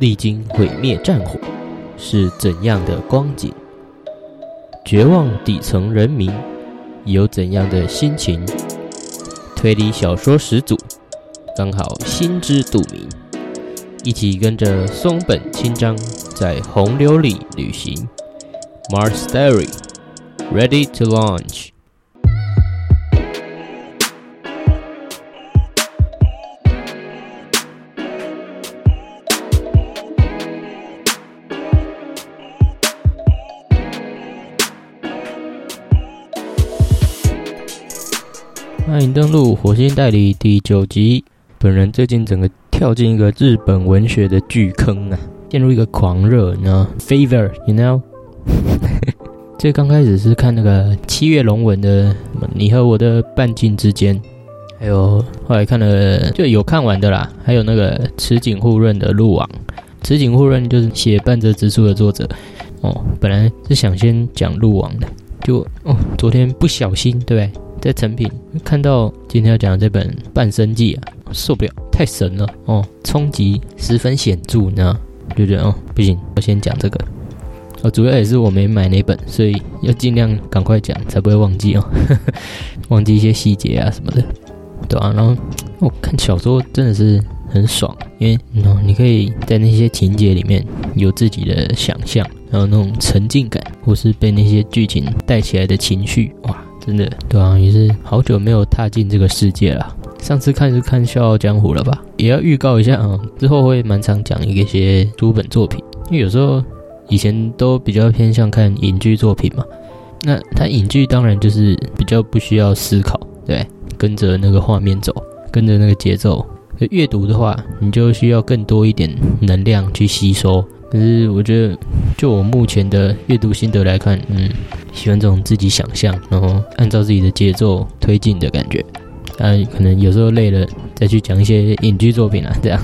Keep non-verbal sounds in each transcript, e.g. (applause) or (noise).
历经毁灭战火，是怎样的光景？绝望底层人民有怎样的心情？推理小说始祖刚好心知肚明，一起跟着松本清张在洪流里旅行。Mars Diary ready to launch。登录火星代理第九集。本人最近整个跳进一个日本文学的巨坑啊，陷入一个狂热，你知道？Favor，you know？(laughs) 这刚开始是看那个七月龙文的《你和我的半径之间》，还有后来看了就有看完的啦，还有那个池井户润的《路网》。池井户润就是写《半泽直树》的作者哦。本来是想先讲《路网》的，就哦，昨天不小心，对不对？在成品看到今天要讲的这本《半生记》啊，受不了，太神了哦，冲击十分显著，你知道？就觉得哦，不行，我先讲这个。哦，主要也是我没买那本，所以要尽量赶快讲，才不会忘记哦，(laughs) 忘记一些细节啊什么的，对啊，然后我看小说真的是很爽，因为，你可以在那些情节里面有自己的想象，然后那种沉浸感，或是被那些剧情带起来的情绪，哇！真的，对啊，也是好久没有踏进这个世界了。上次看是看《笑傲江湖》了吧？也要预告一下啊，之后会蛮常讲一些书本作品，因为有时候以前都比较偏向看影剧作品嘛。那它影剧当然就是比较不需要思考，对，跟着那个画面走，跟着那个节奏。阅读的话，你就需要更多一点能量去吸收。可是我觉得，就我目前的阅读心得来看，嗯，喜欢这种自己想象，然后按照自己的节奏推进的感觉。啊，可能有时候累了，再去讲一些影剧作品啊，这样。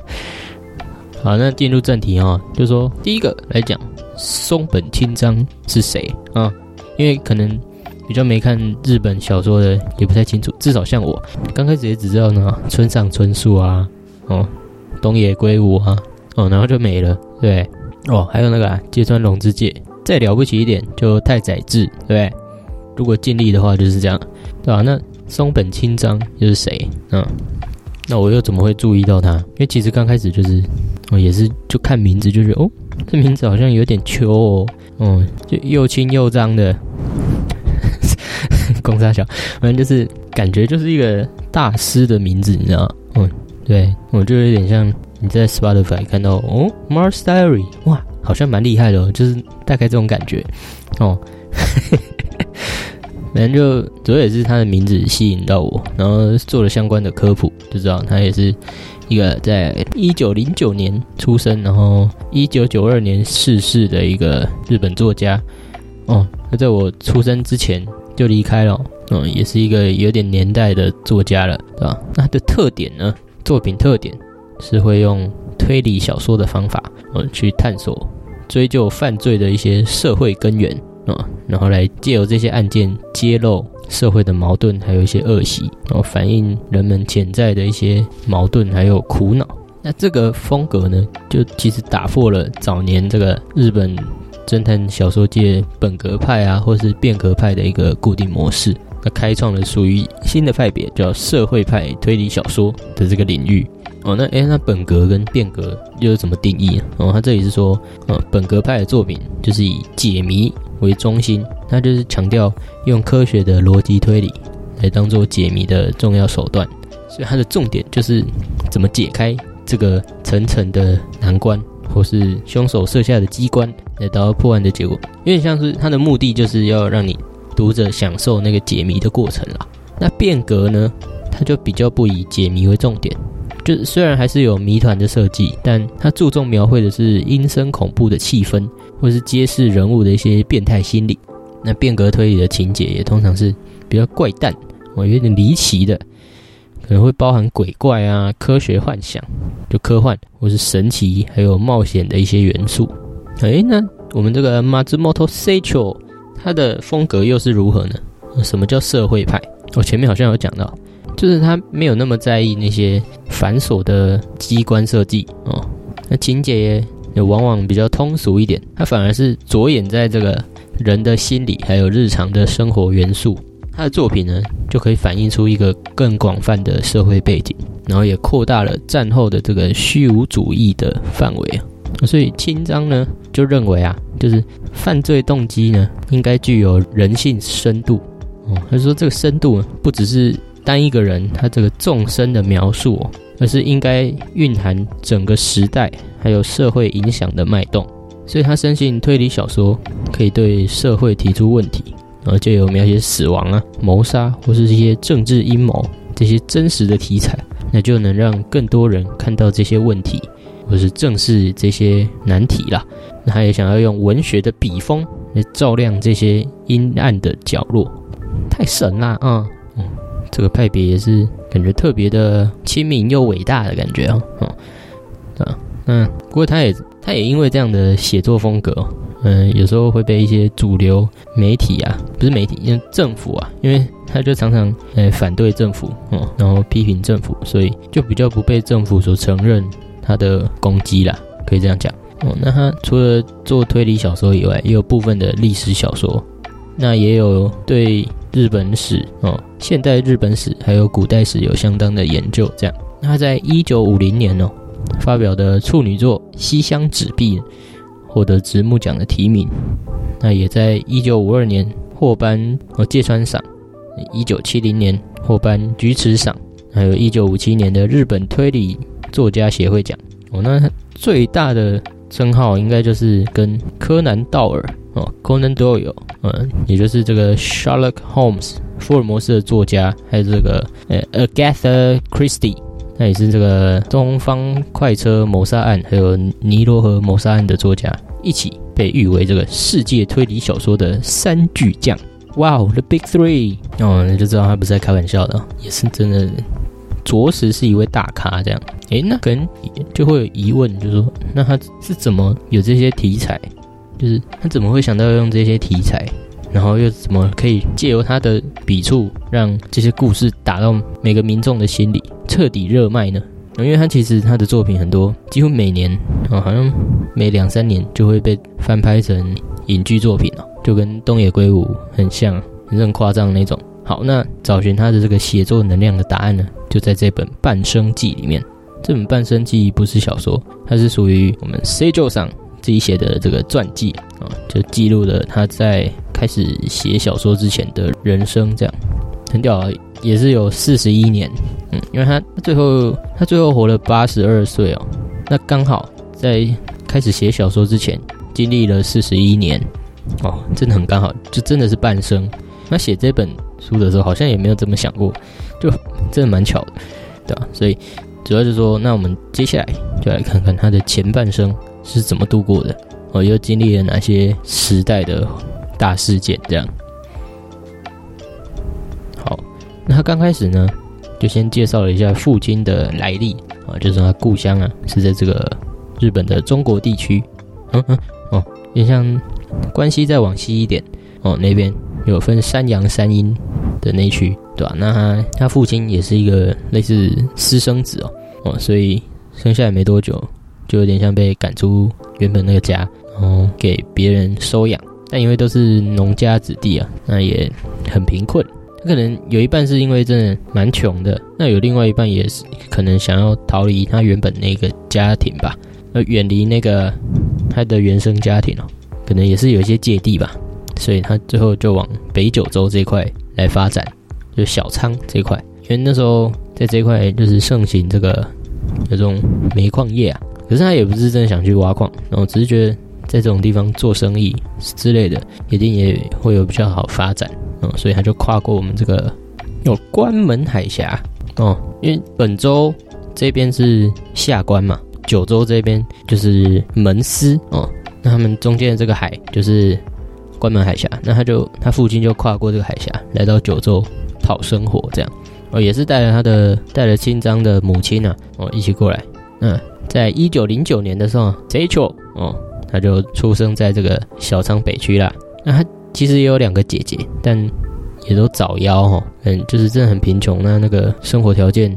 (laughs) 好，那进入正题啊，就说第一个来讲，松本清张是谁啊？因为可能比较没看日本小说的，也不太清楚。至少像我，刚开始也只知道呢，村上春树啊，哦，东野圭吾啊。哦，然后就没了，对，哦，还有那个啊，芥川龙之介，再了不起一点就太宰治，对不对？如果尽力的话就是这样，对吧？那松本清张又是谁？嗯，那我又怎么会注意到他？因为其实刚开始就是，哦，也是就看名字就觉得，哦，这名字好像有点秋哦，哦，就又轻又脏的，(laughs) 公差小，反正就是感觉就是一个大师的名字，你知道？嗯，对我就有点像。你在 Spotify 看到哦，Mars Diary，哇，好像蛮厉害的哦，就是大概这种感觉哦。(laughs) 反正就主要也是他的名字吸引到我，然后做了相关的科普，就知道他也是一个在一九零九年出生，然后一九九二年逝世的一个日本作家。哦，他在我出生之前就离开了，嗯，也是一个有点年代的作家了，对吧？那他的特点呢？作品特点。是会用推理小说的方法，呃，去探索、追究犯罪的一些社会根源啊，然后来借由这些案件揭露社会的矛盾，还有一些恶习，然后反映人们潜在的一些矛盾还有苦恼。那这个风格呢，就其实打破了早年这个日本侦探小说界本格派啊，或是变革派的一个固定模式，那开创了属于新的派别，叫社会派推理小说的这个领域。哦，那诶，那本格跟变革又是怎么定义哦，他这里是说，呃，本格派的作品就是以解谜为中心，那就是强调用科学的逻辑推理来当做解谜的重要手段，所以它的重点就是怎么解开这个层层的难关，或是凶手设下的机关来达到破案的结果。有点像是它的目的就是要让你读者享受那个解谜的过程啦。那变革呢，它就比较不以解谜为重点。虽然还是有谜团的设计，但它注重描绘的是阴森恐怖的气氛，或是揭示人物的一些变态心理。那变革推理的情节也通常是比较怪诞，我，有点离奇的，可能会包含鬼怪啊、科学幻想，就科幻或是神奇，还有冒险的一些元素。哎，那我们这个 Matsumoto s e c h o 它的风格又是如何呢？什么叫社会派？我前面好像有讲到。就是他没有那么在意那些繁琐的机关设计哦，那情节也往往比较通俗一点，它反而是着眼在这个人的心理还有日常的生活元素。他的作品呢，就可以反映出一个更广泛的社会背景，然后也扩大了战后的这个虚无主义的范围啊。所以清章呢就认为啊，就是犯罪动机呢应该具有人性深度哦。他说这个深度不只是单一个人他这个纵深的描述，而是应该蕴含整个时代还有社会影响的脉动。所以他深信推理小说可以对社会提出问题。然后就有描写死亡啊、谋杀或是一些政治阴谋这些真实的题材，那就能让更多人看到这些问题，或是正视这些难题啦。他也想要用文学的笔锋来照亮这些阴暗的角落，太神啦啊！这个派别也是感觉特别的亲民又伟大的感觉哦。哦，啊，嗯，不过他也他也因为这样的写作风格。嗯，有时候会被一些主流媒体啊，不是媒体，因为政府啊，因为他就常常呃反对政府哦，然后批评政府，所以就比较不被政府所承认他的攻击啦，可以这样讲哦。那他除了做推理小说以外，也有部分的历史小说，那也有对日本史哦、现代日本史还有古代史有相当的研究。这样，他在一九五零年哦发表的处女作《西厢纸币》。获得直木奖的提名，那也在一九五二年获颁哦芥川赏，一九七零年获颁菊池赏，还有一九五七年的日本推理作家协会奖。哦，那最大的称号应该就是跟柯南道尔哦，Conan Doyle，嗯，也就是这个 Sherlock Holmes 福尔摩斯的作家，还有这个呃 Agatha Christie。那也是这个东方快车谋杀案，还有尼罗河谋杀案的作家，一起被誉为这个世界推理小说的三巨匠。哇哦，The Big Three！哦，那就知道他不是在开玩笑的，也是真的，着实是一位大咖。这样，诶，那可能就会有疑问，就是说，那他是怎么有这些题材？就是他怎么会想到用这些题材？然后又怎么可以借由他的笔触，让这些故事打到每个民众的心里，彻底热卖呢？因为他其实他的作品很多，几乎每年啊，好像每两三年就会被翻拍成影剧作品哦，就跟东野圭吾很像，很夸张那种。好，那找寻他的这个写作能量的答案呢，就在这本《半生记》里面。这本《半生记》不是小说，它是属于我们 C 座上自己写的这个传记啊，就记录了他在。开始写小说之前的人生，这样很屌啊，也是有四十一年，嗯，因为他最后他最后活了八十二岁哦，那刚好在开始写小说之前经历了四十一年，哦，真的很刚好，就真的是半生。那写这本书的时候，好像也没有这么想过，就真的蛮巧的，对吧？所以主要就是说，那我们接下来就来看看他的前半生是怎么度过的，哦，又经历了哪些时代的。大事件这样，好，那他刚开始呢，就先介绍了一下父亲的来历啊，就是他故乡啊是在这个日本的中国地区，嗯嗯哦，也像关西再往西一点哦，那边有分山阳山阴的那区，对吧？那他他父亲也是一个类似私生子哦哦，所以生下来没多久就有点像被赶出原本那个家，然后给别人收养。但因为都是农家子弟啊，那也很贫困。他可能有一半是因为真的蛮穷的，那有另外一半也是可能想要逃离他原本那个家庭吧，呃，远离那个他的原生家庭哦，可能也是有一些芥蒂吧，所以他最后就往北九州这块来发展，就小仓这块，因为那时候在这块就是盛行这个有这种煤矿业啊，可是他也不是真的想去挖矿，然后只是觉得。在这种地方做生意之类的，一定也会有比较好发展，嗯，所以他就跨过我们这个有关门海峡哦，因为本州这边是下关嘛，九州这边就是门司哦，那他们中间的这个海就是关门海峡，那他就他父亲就跨过这个海峡来到九州讨生活，这样哦，也是带着他的带着清章的母亲啊，哦，一起过来，嗯，在一九零九年的时候 z a c h o 哦。他就出生在这个小仓北区啦。那他其实也有两个姐姐，但也都早夭哈。嗯，就是真的很贫穷。那那个生活条件，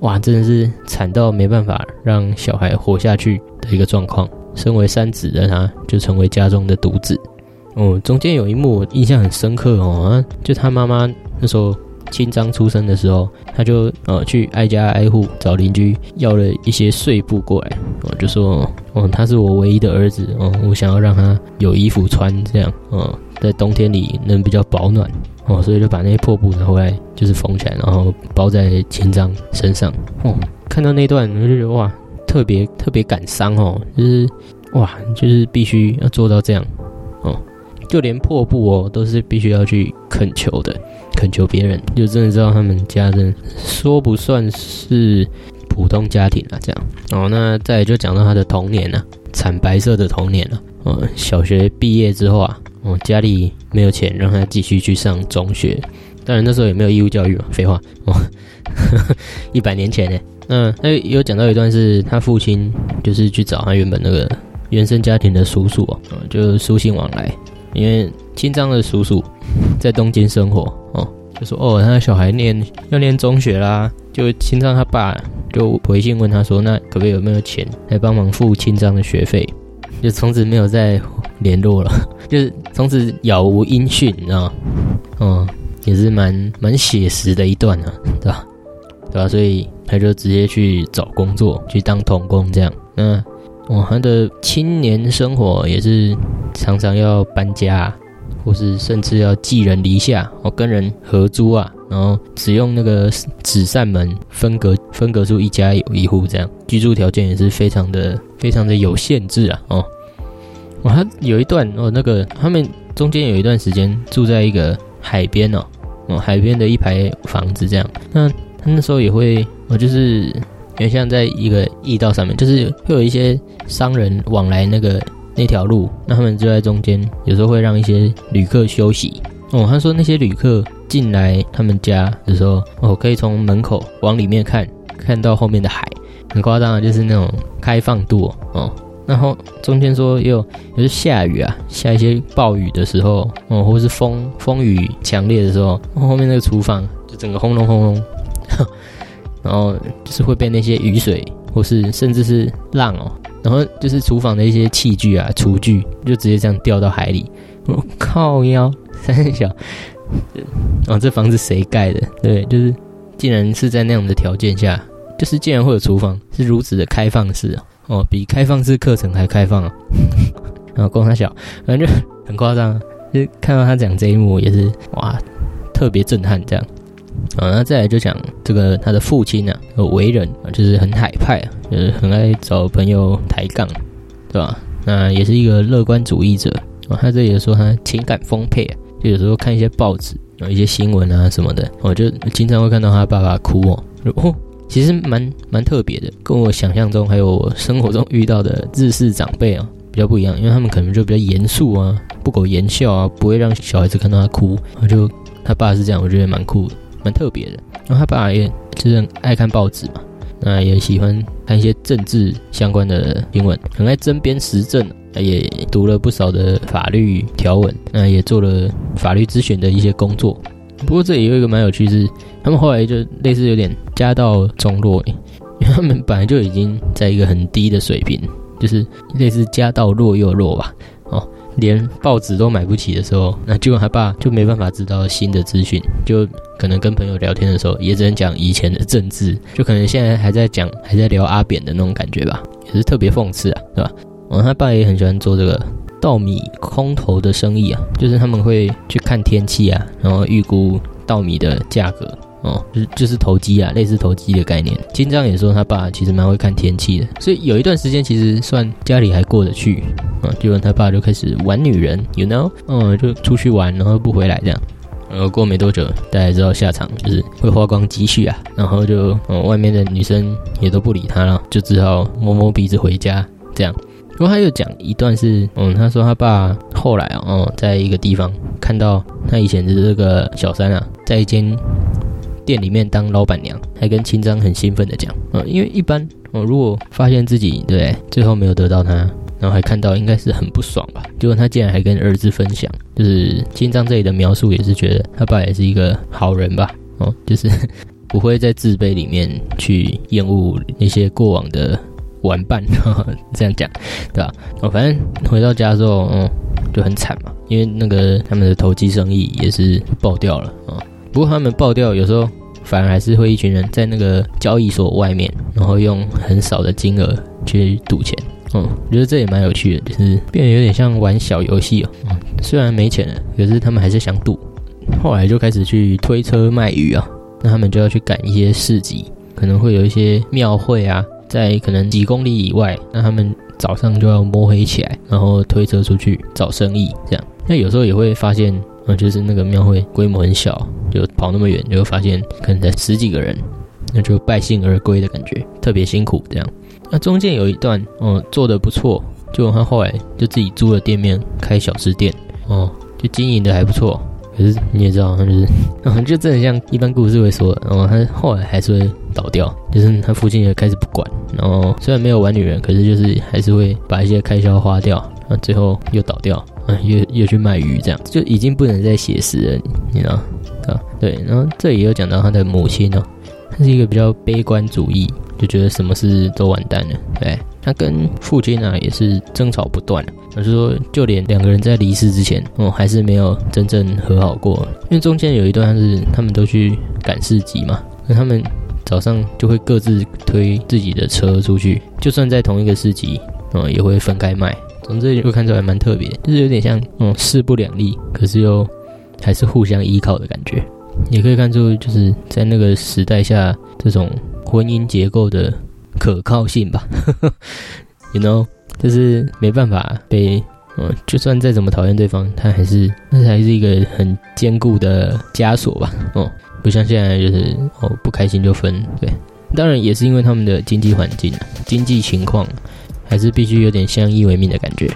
哇，真的是惨到没办法让小孩活下去的一个状况。身为三子的他，就成为家中的独子。哦，中间有一幕我印象很深刻哦，就他妈妈那时候清章出生的时候，他就呃去挨家挨户找邻居要了一些碎布过来，哦就说哦他是我唯一的儿子哦，我想要让他有衣服穿，这样哦在冬天里能比较保暖哦，所以就把那些破布拿回来就是缝起来，然后包在清章身上。哦，看到那段我就觉得哇，特别特别感伤哦，就是哇，就是必须要做到这样。就连破布哦，都是必须要去恳求的，恳求别人，就真的知道他们家真说不算是普通家庭啊，这样哦。那再就讲到他的童年啊，惨白色的童年啊，哦，小学毕业之后啊，哦，家里没有钱让他继续去上中学，当然那时候也没有义务教育嘛，废话哦，(laughs) 一百年前呢，那那有讲到一段是他父亲就是去找他原本那个原生家庭的叔叔哦，就书信往来。因为清章的叔叔在东京生活哦，就说哦，他的小孩念要念中学啦，就清章他爸就回信问他说，那可不可以有没有钱来帮忙付清章的学费？就从此没有再联络了，就是从此杳无音讯，你知道吗？哦，也是蛮蛮写实的一段啊，对吧？对吧？所以他就直接去找工作，去当童工这样。那哦，他的青年生活也是常常要搬家，或是甚至要寄人篱下，哦，跟人合租啊，然后只用那个纸扇门分隔分隔出一家有一户，这样。居住条件也是非常的非常的有限制啊，哦，哇，他有一段哦，那个他们中间有一段时间住在一个海边哦，哦，海边的一排房子这样，那他那时候也会，哦，就是。因为像在一个驿道上面，就是会有一些商人往来那个那条路，那他们就在中间，有时候会让一些旅客休息。哦，他说那些旅客进来他们家的时候，哦，可以从门口往里面看，看到后面的海，很夸张啊，就是那种开放度哦。然后中间说又有是下雨啊，下一些暴雨的时候，哦，或是风风雨强烈的时候，后面那个厨房就整个轰隆轰隆。然后就是会被那些雨水，或是甚至是浪哦，然后就是厨房的一些器具啊、厨具，就直接这样掉到海里。我靠腰 (laughs) 三小，哦，这房子谁盖的？对，就是竟然是在那样的条件下，就是竟然会有厨房是如此的开放式啊！哦，比开放式课程还开放啊！(laughs) 然后供他小，反正就很夸张，就看到他讲这一幕也是哇，特别震撼这样。啊，那再来就讲这个他的父亲呢，为人啊，就是很海派啊，就是很爱找朋友抬杠，对吧？那也是一个乐观主义者啊。他这里说他情感丰沛啊，就有时候看一些报纸啊，一些新闻啊什么的，我就经常会看到他爸爸哭哦。哦，其实蛮蛮特别的，跟我想象中还有我生活中遇到的日式长辈啊比较不一样，因为他们可能就比较严肃啊，不苟言笑啊，不会让小孩子看到他哭。我就他爸是这样，我觉得蛮酷的。蛮特别的，然后他爸也就是爱看报纸嘛，那也喜欢看一些政治相关的新闻，很爱争编时政，也读了不少的法律条文，那也做了法律咨询的一些工作。不过这里有一个蛮有趣是，他们后来就类似有点家道中落，因为他们本来就已经在一个很低的水平，就是类似家道弱又弱吧，哦。连报纸都买不起的时候，那结果他爸就没办法知道新的资讯，就可能跟朋友聊天的时候，也只能讲以前的政治，就可能现在还在讲，还在聊阿扁的那种感觉吧，也是特别讽刺啊，对吧？哦，他爸也很喜欢做这个稻米空投的生意啊，就是他们会去看天气啊，然后预估稻米的价格。哦，就是就是投机啊，类似投机的概念。金章也说他爸其实蛮会看天气的，所以有一段时间其实算家里还过得去啊。就他爸就开始玩女人，you know，嗯，就出去玩，然后不回来这样。然后过没多久，大家知道下场就是会花光积蓄啊，然后就哦外面的女生也都不理他了，就只好摸摸鼻子回家这样。不过他又讲一段是，嗯，他说他爸后来啊，哦，在一个地方看到他以前的这个小三啊，在一间。店里面当老板娘，还跟清章很兴奋的讲，嗯，因为一般，哦，如果发现自己对最后没有得到他，然后还看到，应该是很不爽吧？结果他竟然还跟儿子分享，就是清章这里的描述也是觉得他爸也是一个好人吧？哦，就是不会在自卑里面去厌恶那些过往的玩伴，(laughs) 这样讲，对吧？哦，反正回到家之后，嗯，就很惨嘛，因为那个他们的投机生意也是爆掉了嗯。不过他们爆掉，有时候反而还是会一群人在那个交易所外面，然后用很少的金额去赌钱。嗯，我觉得这也蛮有趣的，就是变得有点像玩小游戏哦。嗯，虽然没钱了，可是他们还是想赌。后来就开始去推车卖鱼啊，那他们就要去赶一些市集，可能会有一些庙会啊，在可能几公里以外，那他们早上就要摸黑起来，然后推车出去找生意，这样。那有时候也会发现，嗯，就是那个庙会规模很小，就跑那么远，就会发现可能才十几个人，那就败兴而归的感觉，特别辛苦这样。那中间有一段，哦，做的不错，就他后来就自己租了店面开小吃店，哦，就经营的还不错。可是你也知道，他就是，就真的像一般故事会说，然后他后来还是会倒掉，就是他父亲也开始不管，然后虽然没有玩女人，可是就是还是会把一些开销花掉，啊，最后又倒掉，啊，又又去卖鱼，这样就已经不能再写诗了，你知道？啊，对，然后这里又讲到他的母亲哦，他是一个比较悲观主义。就觉得什么事都完蛋了，对他跟父亲啊也是争吵不断，我是说就连两个人在离世之前，哦还是没有真正和好过，因为中间有一段是他们都去赶市集嘛，那他们早上就会各自推自己的车出去，就算在同一个市集，嗯也会分开卖，总之会看出来蛮特别，就是有点像嗯势不两立，可是又还是互相依靠的感觉，也可以看出就是在那个时代下这种。婚姻结构的可靠性吧，(laughs) you know，就是没办法被，嗯，就算再怎么讨厌对方，他还是，那还是一个很坚固的枷锁吧，哦，不像现在就是哦不开心就分，对，当然也是因为他们的经济环境、经济情况，还是必须有点相依为命的感觉。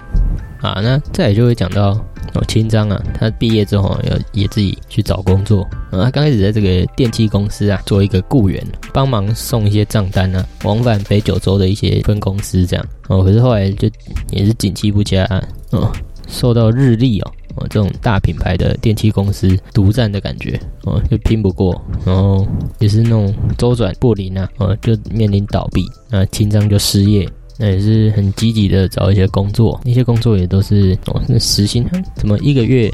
啊，那再也就会讲到哦，清章啊，他毕业之后要也自己去找工作。啊，他刚开始在这个电器公司啊，做一个雇员，帮忙送一些账单啊，往返北九州的一些分公司这样。哦，可是后来就也是景气不佳，哦，受到日立哦，哦这种大品牌的电器公司独占的感觉，哦，就拼不过，然后也是那种周转不灵啊，哦，就面临倒闭，那清章就失业。那也是很积极的找一些工作，那些工作也都是哦，那时薪怎么一个月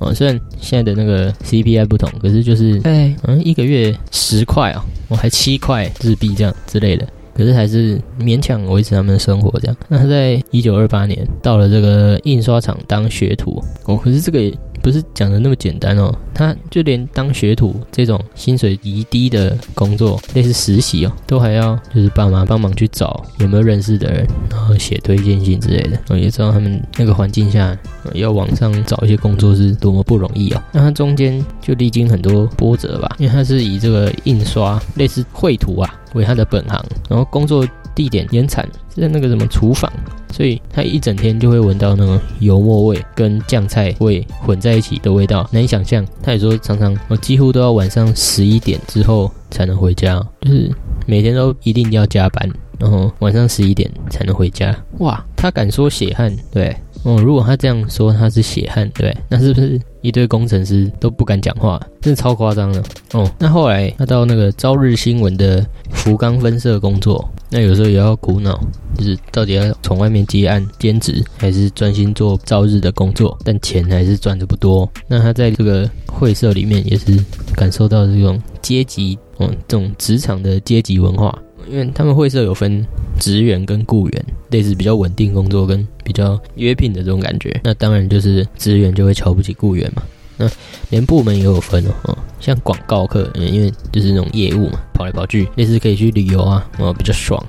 哦？虽然现在的那个 CPI 不同，可是就是哎，嗯，一个月十块啊，我还七块日币这样之类的，可是还是勉强维持他们的生活这样。那他在一九二八年到了这个印刷厂当学徒哦，可是这个。不是讲的那么简单哦，他就连当学徒这种薪水极低的工作，类似实习哦，都还要就是爸妈帮忙去找有没有认识的人，然后写推荐信之类的。我也知道他们那个环境下要往上找一些工作是多么不容易哦。那他中间就历经很多波折吧，因为他是以这个印刷类似绘图啊为他的本行，然后工作。地点烟产是在那个什么厨房，所以他一整天就会闻到那个油墨味跟酱菜味混在一起的味道，难以想象。他也说常常我几乎都要晚上十一点之后才能回家，就是每天都一定要加班，然后晚上十一点才能回家。哇，他敢说血汗，对。哦，如果他这样说他是血汗，对，那是不是一堆工程师都不敢讲话？真的超夸张的。哦，那后来他到那个朝日新闻的福冈分社工作，那有时候也要苦恼，就是到底要从外面接案兼职，还是专心做朝日的工作？但钱还是赚的不多。那他在这个会社里面也是感受到这种阶级，嗯，这种职场的阶级文化。因为他们会社有分职员跟雇员，类似比较稳定工作跟比较约聘的这种感觉。那当然就是职员就会瞧不起雇员嘛。那连部门也有分哦，像广告课，因为就是那种业务嘛，跑来跑去，类似可以去旅游啊，哦比较爽。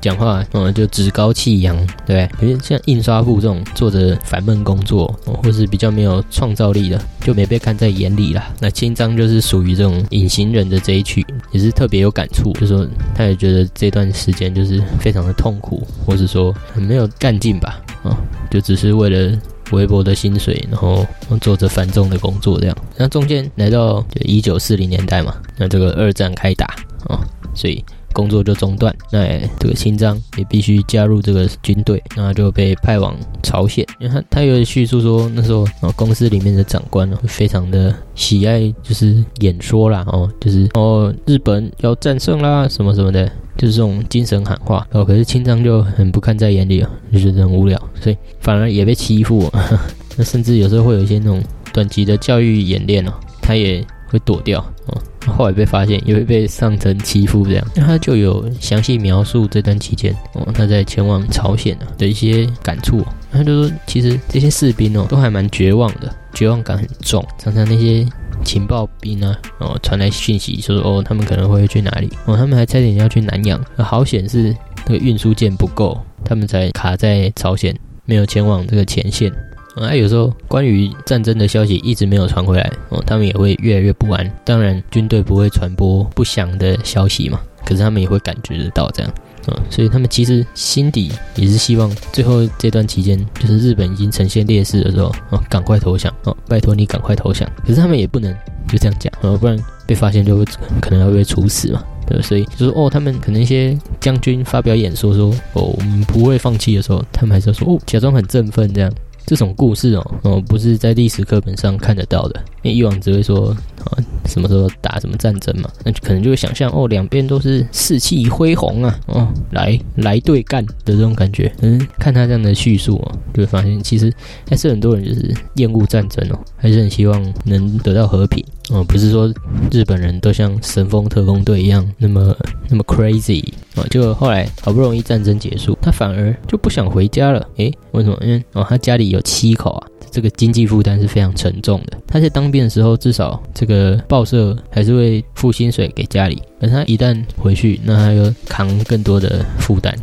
讲话，嗯，就趾高气扬，对不对？因为像印刷部这种做着烦闷工作，或是比较没有创造力的，就没被看在眼里了。那清章就是属于这种隐形人的这一区，也是特别有感触，就说他也觉得这段时间就是非常的痛苦，或是说很没有干劲吧，啊，就只是为了微薄的薪水，然后做着繁重的工作这样。那中间来到就一九四零年代嘛，那这个二战开打啊，所以。工作就中断，那这个清章也必须加入这个军队，那就被派往朝鲜。因为他他有叙述说，那时候啊公司里面的长官呢，非常的喜爱就是演说啦，哦，就是哦日本要战胜啦什么什么的，就是这种精神喊话。哦，可是清章就很不看在眼里啊，就觉得很无聊，所以反而也被欺负。(laughs) 那甚至有时候会有一些那种短期的教育演练哦，他也会躲掉哦。后来被发现，也会被上层欺负这样。那他就有详细描述这段期间哦，他在前往朝鲜的一些感触。他就说，其实这些士兵哦，都还蛮绝望的，绝望感很重。常常那些情报兵啊，哦传来讯息，说哦他们可能会去哪里哦，他们还差点要去南洋。好险是那个运输舰不够，他们才卡在朝鲜，没有前往这个前线。啊，有时候关于战争的消息一直没有传回来哦，他们也会越来越不安。当然，军队不会传播不祥的消息嘛，可是他们也会感觉得到这样啊，所以他们其实心底也是希望最后这段期间，就是日本已经呈现劣势的时候啊，赶快投降哦，拜托你赶快投降。可是他们也不能就这样讲哦，不然被发现就会可能要被处死嘛，对所以就是哦，他们可能一些将军发表演说说哦，我们不会放弃的时候，他们还是要说哦，假装很振奋这样。这种故事哦，哦，不是在历史课本上看得到的，因为以往只会说啊，什么时候打什么战争嘛，那就可能就会想象哦，两边都是士气恢宏啊，哦，来来对干的这种感觉。嗯，看他这样的叙述哦，就会发现其实还是很多人就是厌恶战争哦，还是很希望能得到和平哦，不是说日本人都像神风特工队一样那么那么 crazy 啊，就后来好不容易战争结束，他反而就不想回家了。诶，为什么？因为哦，他家里。有七口啊，这个经济负担是非常沉重的。他在当兵的时候，至少这个报社还是会付薪水给家里，而他一旦回去，那他又扛更多的负担。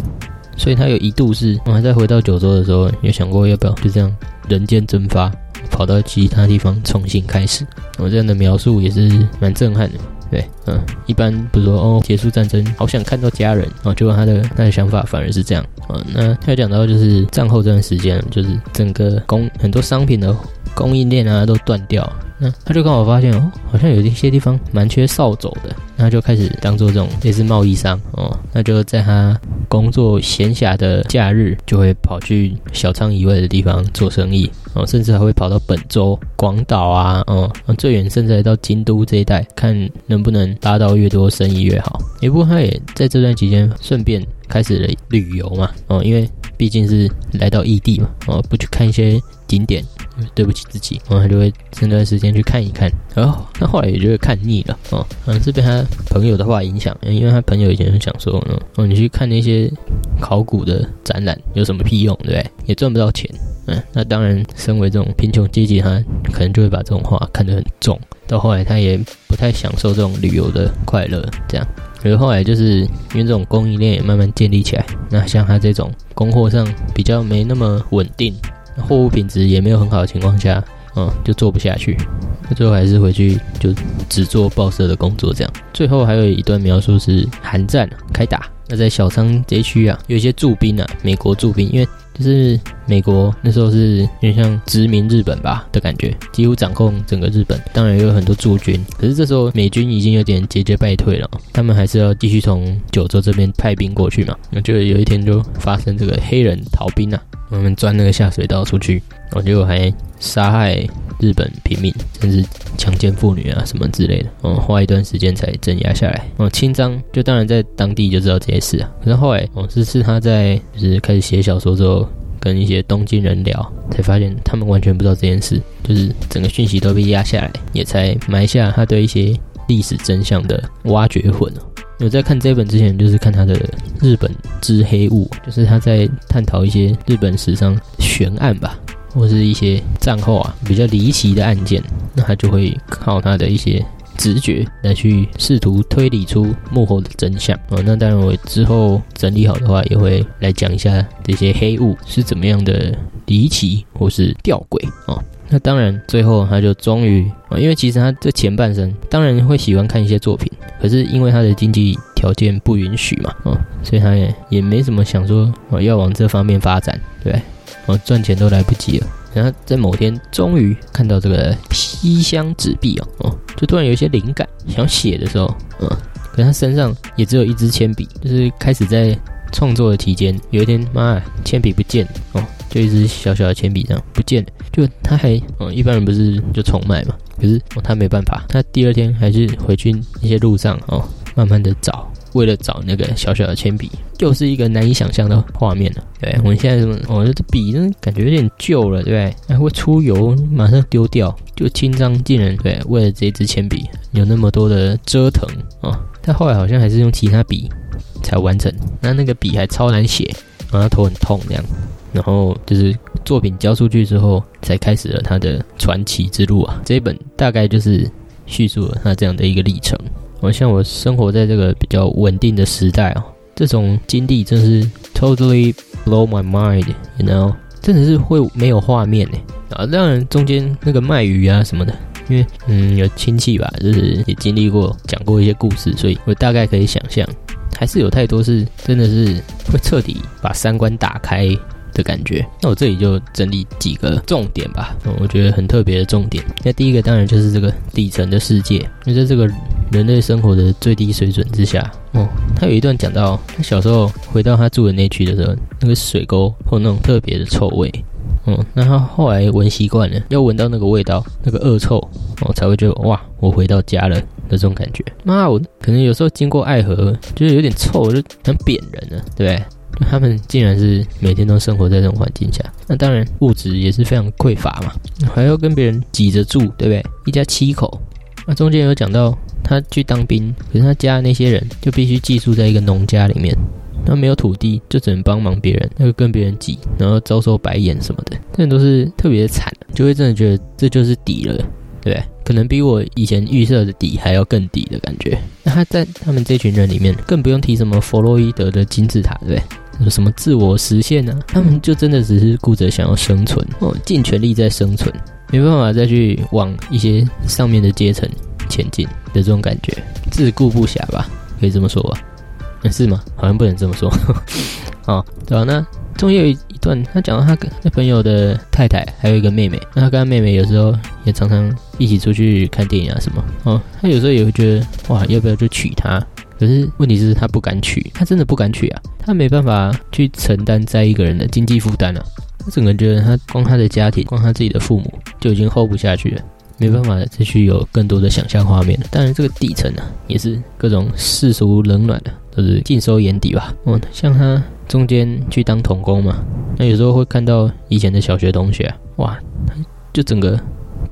所以他有一度是，我还在回到九州的时候，有想过要不要就这样人间蒸发，跑到其他地方重新开始。我这样的描述也是蛮震撼的。对，嗯，一般不是说哦，结束战争，好想看到家人啊，结果他的他的想法反而是这样啊。那他讲到就是战后这段时间，就是整个供很多商品的供应链啊都断掉，他就刚好发现哦，好像有一些地方蛮缺扫帚的，那就开始当做这种类似贸易商哦，那就在他工作闲暇的假日，就会跑去小仓以外的地方做生意。哦，甚至还会跑到本州、广岛啊，哦，最远甚至还到京都这一带，看能不能拉到越多生意越好。也不过他也在这段期间顺便开始了旅游嘛，哦，因为毕竟是来到异地嘛，哦，不去看一些景点，对不起自己，哦，他就会这段时间去看一看。然后他后来也就会看腻了，哦，可能是被他朋友的话影响，因为他朋友以前就想说，哦，你去看那些考古的展览有什么屁用，对不对？也赚不到钱。嗯，那当然，身为这种贫穷阶级，他可能就会把这种话看得很重。到后来，他也不太享受这种旅游的快乐。这样，可是后来就是因为这种供应链也慢慢建立起来，那像他这种供货上比较没那么稳定，货物品质也没有很好的情况下，嗯，就做不下去。那最后还是回去就只做报社的工作。这样，最后还有一段描述是韩战开打。那在小仓这区啊，有一些驻兵啊，美国驻兵，因为。就是美国那时候是有点像殖民日本吧的感觉，几乎掌控整个日本。当然也有很多驻军，可是这时候美军已经有点节节败退了，他们还是要继续从九州这边派兵过去嘛。那就有一天就发生这个黑人逃兵啊，我们钻那个下水道出去，然后结果还杀害日本平民，甚至强奸妇女啊什么之类的。嗯，花一段时间才镇压下来。哦，清章就当然在当地就知道这些事啊，可是后来哦是是他在就是开始写小说之后。跟一些东京人聊，才发现他们完全不知道这件事，就是整个讯息都被压下来，也才埋下他对一些历史真相的挖掘魂哦。有在看这本之前，就是看他的《日本之黑雾》，就是他在探讨一些日本史上悬案吧，或是一些战后啊比较离奇的案件，那他就会靠他的一些。直觉来去试图推理出幕后的真相哦。那当然，我之后整理好的话，也会来讲一下这些黑雾是怎么样的离奇或是吊诡哦。那当然，最后他就终于啊，因为其实他这前半生当然会喜欢看一些作品，可是因为他的经济条件不允许嘛，哦，所以他也也没怎么想说哦要往这方面发展，对，哦赚钱都来不及了。然后在某天终于看到这个西厢纸币哦，哦，就突然有一些灵感，想写的时候，嗯，可他身上也只有一支铅笔，就是开始在创作的期间，有一天妈铅笔不见了哦，就一支小小的铅笔这样不见了，就他还嗯一般人不是就重买嘛，可是哦他没办法，他第二天还是回去那些路上哦，慢慢的找。为了找那个小小的铅笔，又是一个难以想象的画面了。对我们现在什么？哦，这笔呢，感觉有点旧了，对不对？还会出油，马上丢掉。就清张竟然对，为了这支铅笔有那么多的折腾啊！但后来好像还是用其他笔才完成。那那个笔还超难写，然后头很痛这样。然后就是作品交出去之后，才开始了他的传奇之路啊！这一本大概就是叙述了他这样的一个历程。我像我生活在这个比较稳定的时代哦，这种经历真是 totally blow my mind，you know，真的是会没有画面呢啊！当然中间那个卖鱼啊什么的，因为嗯有亲戚吧，就是也经历过讲过一些故事，所以我大概可以想象，还是有太多是真的是会彻底把三观打开的感觉。那我这里就整理几个重点吧，我觉得很特别的重点。那第一个当然就是这个底层的世界，那在这个。人类生活的最低水准之下，哦，他有一段讲到，他小时候回到他住的那区的时候，那个水沟有那种特别的臭味，嗯，那他后来闻习惯了，要闻到那个味道，那个恶臭，哦，才会觉得哇，我回到家了的这种感觉。妈，我可能有时候经过爱河，就是有点臭，就很扁人了，对不对？他们竟然是每天都生活在这种环境下，那当然物质也是非常匮乏嘛，还要跟别人挤着住，对不对？一家七口，那中间有讲到。他去当兵，可是他家那些人就必须寄宿在一个农家里面，他没有土地，就只能帮忙别人，那就跟别人挤，然后遭受白眼什么的，这都是特别惨，就会真的觉得这就是底了，对不对？可能比我以前预设的底还要更底的感觉。那他在他们这群人里面，更不用提什么弗洛伊德的金字塔，对不对？什么自我实现呢？他们就真的只是顾着想要生存，哦，尽全力在生存，没办法再去往一些上面的阶层。前进的这种感觉，自顾不暇吧，可以这么说吧？是吗？好像不能这么说。(laughs) 哦，对吧？那中间有一段，他讲到他跟他朋友的太太还有一个妹妹，那他跟他妹妹有时候也常常一起出去看电影啊什么。哦，他有时候也会觉得，哇，要不要就娶她？可是问题是，他不敢娶，他真的不敢娶啊，他没办法去承担在一个人的经济负担了。他整个觉得，他光他的家庭，光他自己的父母就已经 hold 不下去了。没办法再去有更多的想象画面了。当然，这个底层呢，也是各种世俗冷暖的，都是尽收眼底吧。哦，像他中间去当童工嘛，那有时候会看到以前的小学同学，哇，就整个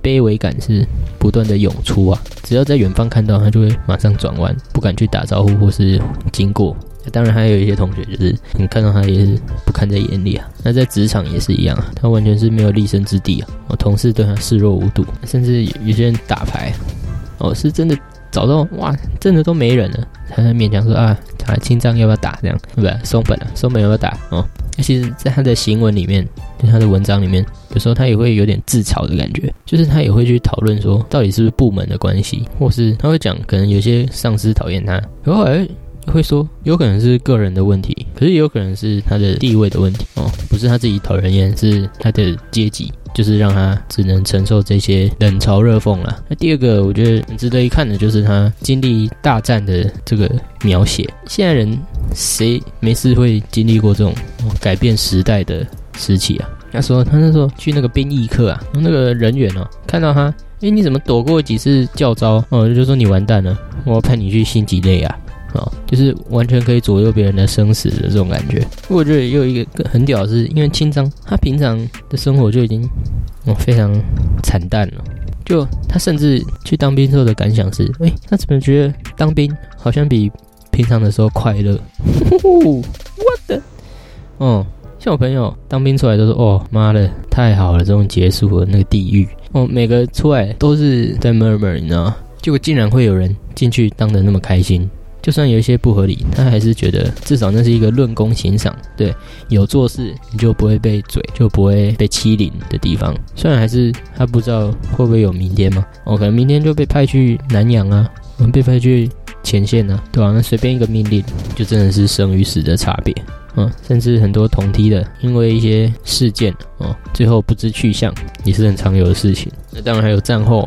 卑微感是不断的涌出啊。只要在远方看到他，就会马上转弯，不敢去打招呼或是经过。当然，还有一些同学，就是你看到他也是不看在眼里啊。那在职场也是一样啊，他完全是没有立身之地啊。我同事对他视若无睹，甚至有些人打牌，哦，是真的找到哇，真的都没人了，才勉强说啊，他清账要不要打这样，对不对？松本了，松本要不要打哦？其实，在他的行文里面，跟他的文章里面，有时候他也会有点自嘲的感觉，就是他也会去讨论说，到底是不是部门的关系，或是他会讲，可能有些上司讨厌他，然后来。会说有可能是个人的问题，可是也有可能是他的地位的问题哦，不是他自己讨人厌，是他的阶级，就是让他只能承受这些冷嘲热讽了。那第二个我觉得很值得一看的就是他经历大战的这个描写。现在人谁没事会经历过这种改变时代的时期啊？他说他那时候去那个兵役课啊，那个人员哦看到他，哎你怎么躲过几次教招哦？就说你完蛋了，我要派你去星级内啊。啊，就是完全可以左右别人的生死的这种感觉。我觉得又一个很屌的，是因为清章他平常的生活就已经哦非常惨淡了。就他甚至去当兵之后的感想是：哎，他怎么觉得当兵好像比平常的时候快乐？我的，哦，像我朋友当兵出来都说：哦妈的，太好了，这种结束了那个地狱。哦，每个出来都是在 murmur，你知道吗？结果竟然会有人进去当的那么开心。就算有一些不合理，他还是觉得至少那是一个论功行赏，对，有做事你就不会被嘴，就不会被欺凌的地方。虽然还是他不知道会不会有明天嘛，哦，可能明天就被派去南洋啊，我们被派去前线呢，对吧？那随便一个命令，就真的是生与死的差别，嗯，甚至很多同梯的，因为一些事件，哦，最后不知去向，也是很常有的事情。那当然还有战后，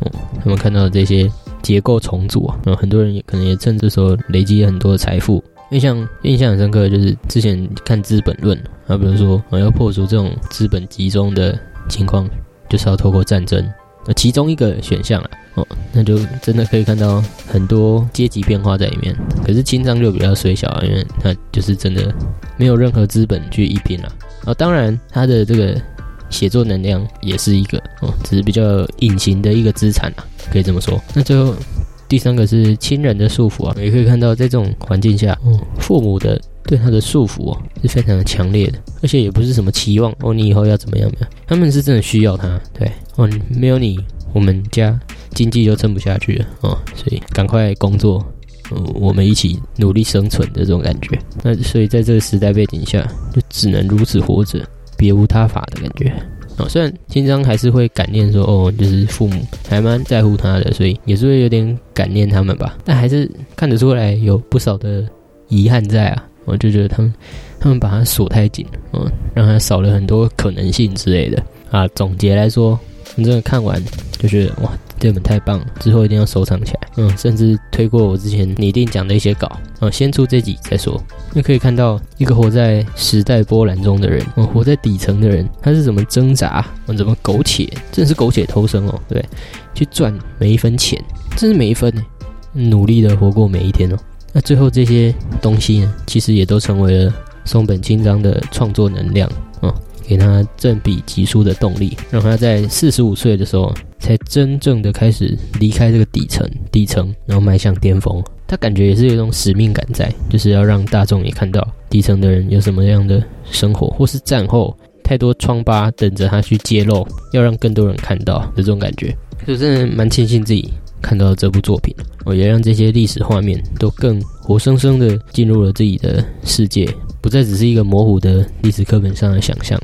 哦，他们看到的这些。结构重组啊，很多人也可能也趁这时候累积很多的财富。印象印象很深刻，就是之前看《资本论》，啊，比如说我要破除这种资本集中的情况，就是要透过战争，那其中一个选项了，哦，那就真的可以看到很多阶级变化在里面。可是清章就比较虽小啊，因为它就是真的没有任何资本去一拼了。啊，当然他的这个写作能量也是一个哦，只是比较隐形的一个资产啊，可以这么说。那最后。第三个是亲人的束缚啊，也可以看到，在这种环境下，哦，父母的对他的束缚哦是非常的强烈的，而且也不是什么期望哦，你以后要怎么样样，他们是真的需要他，对哦，没有你，我们家经济就撑不下去了哦，所以赶快工作，嗯，我们一起努力生存的这种感觉。那所以在这个时代背景下，就只能如此活着，别无他法的感觉。哦，虽然金章还是会感念说，哦，就是父母还蛮在乎他的，所以也是会有点感念他们吧。但还是看得出来有不少的遗憾在啊。我就觉得他们，他们把他锁太紧，嗯，让他少了很多可能性之类的啊。总结来说，你真的看完就觉得哇。这本太棒了，之后一定要收藏起来。嗯，甚至推过我之前拟定讲的一些稿。嗯，先出这集再说。你可以看到一个活在时代波澜中的人，嗯，活在底层的人，他是怎么挣扎，嗯，怎么苟且，真是苟且偷生哦，对，去赚每一分钱，真是每一分，努力的活过每一天哦。那最后这些东西呢，其实也都成为了松本清张的创作能量，嗯。给他振笔疾书的动力，让他在四十五岁的时候才真正的开始离开这个底层，底层，然后迈向巅峰。他感觉也是有一种使命感在，就是要让大众也看到底层的人有什么样的生活，或是战后太多疮疤等着他去揭露，要让更多人看到的这种感觉。就真的蛮庆幸自己看到了这部作品，我也让这些历史画面都更活生生的进入了自己的世界。不再只是一个模糊的历史课本上的想象。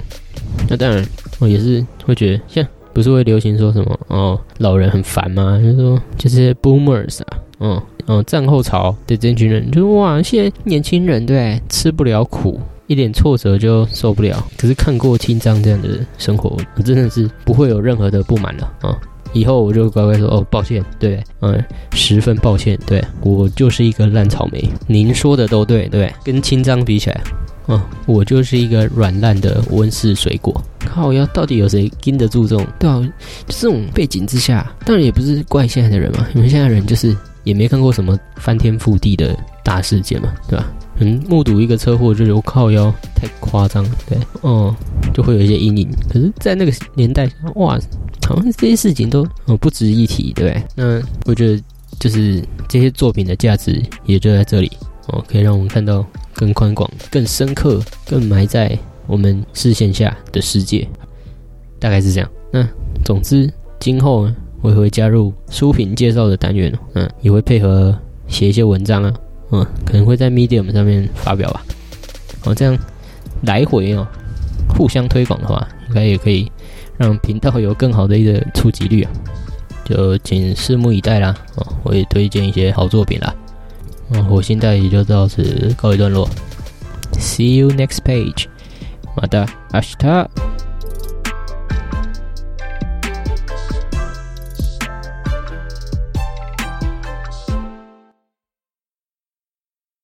那当然，我也是会觉得，像不是会流行说什么哦，老人很烦吗？就是说，就是 boomers 啊，嗯嗯，战后潮的这群人，就是哇，现在年轻人对吃不了苦，一点挫折就受不了。可是看过清章这样的生活，真的是不会有任何的不满了啊。以后我就乖乖说哦，抱歉，对，嗯，十分抱歉，对我就是一个烂草莓。您说的都对，对，跟清章比起来，嗯，我就是一个软烂的温室水果。靠，要到底有谁经得住这种？对啊，这种背景之下，当然也不是怪现在的人嘛，因为现在人就是也没看过什么翻天覆地的大事件嘛，对吧？嗯，目睹一个车祸就觉得靠腰太夸张，对，哦，就会有一些阴影。可是，在那个年代，哇！好像这些事情都哦不值一提，对？那我觉得就是这些作品的价值也就在这里哦，可以让我们看到更宽广、更深刻、更埋在我们视线下的世界，大概是这样。那总之，今后呢我也会加入书评介绍的单元，嗯，也会配合写一些文章啊，嗯，可能会在 Medium 上面发表吧。哦，这样来回哦，互相推广的话，应该也可以。让频道有更好的一个触及率啊，就请拭目以待啦！哦，我也推荐一些好作品啦。嗯，火星代理就到此告一段落。See you next page，马达阿西塔。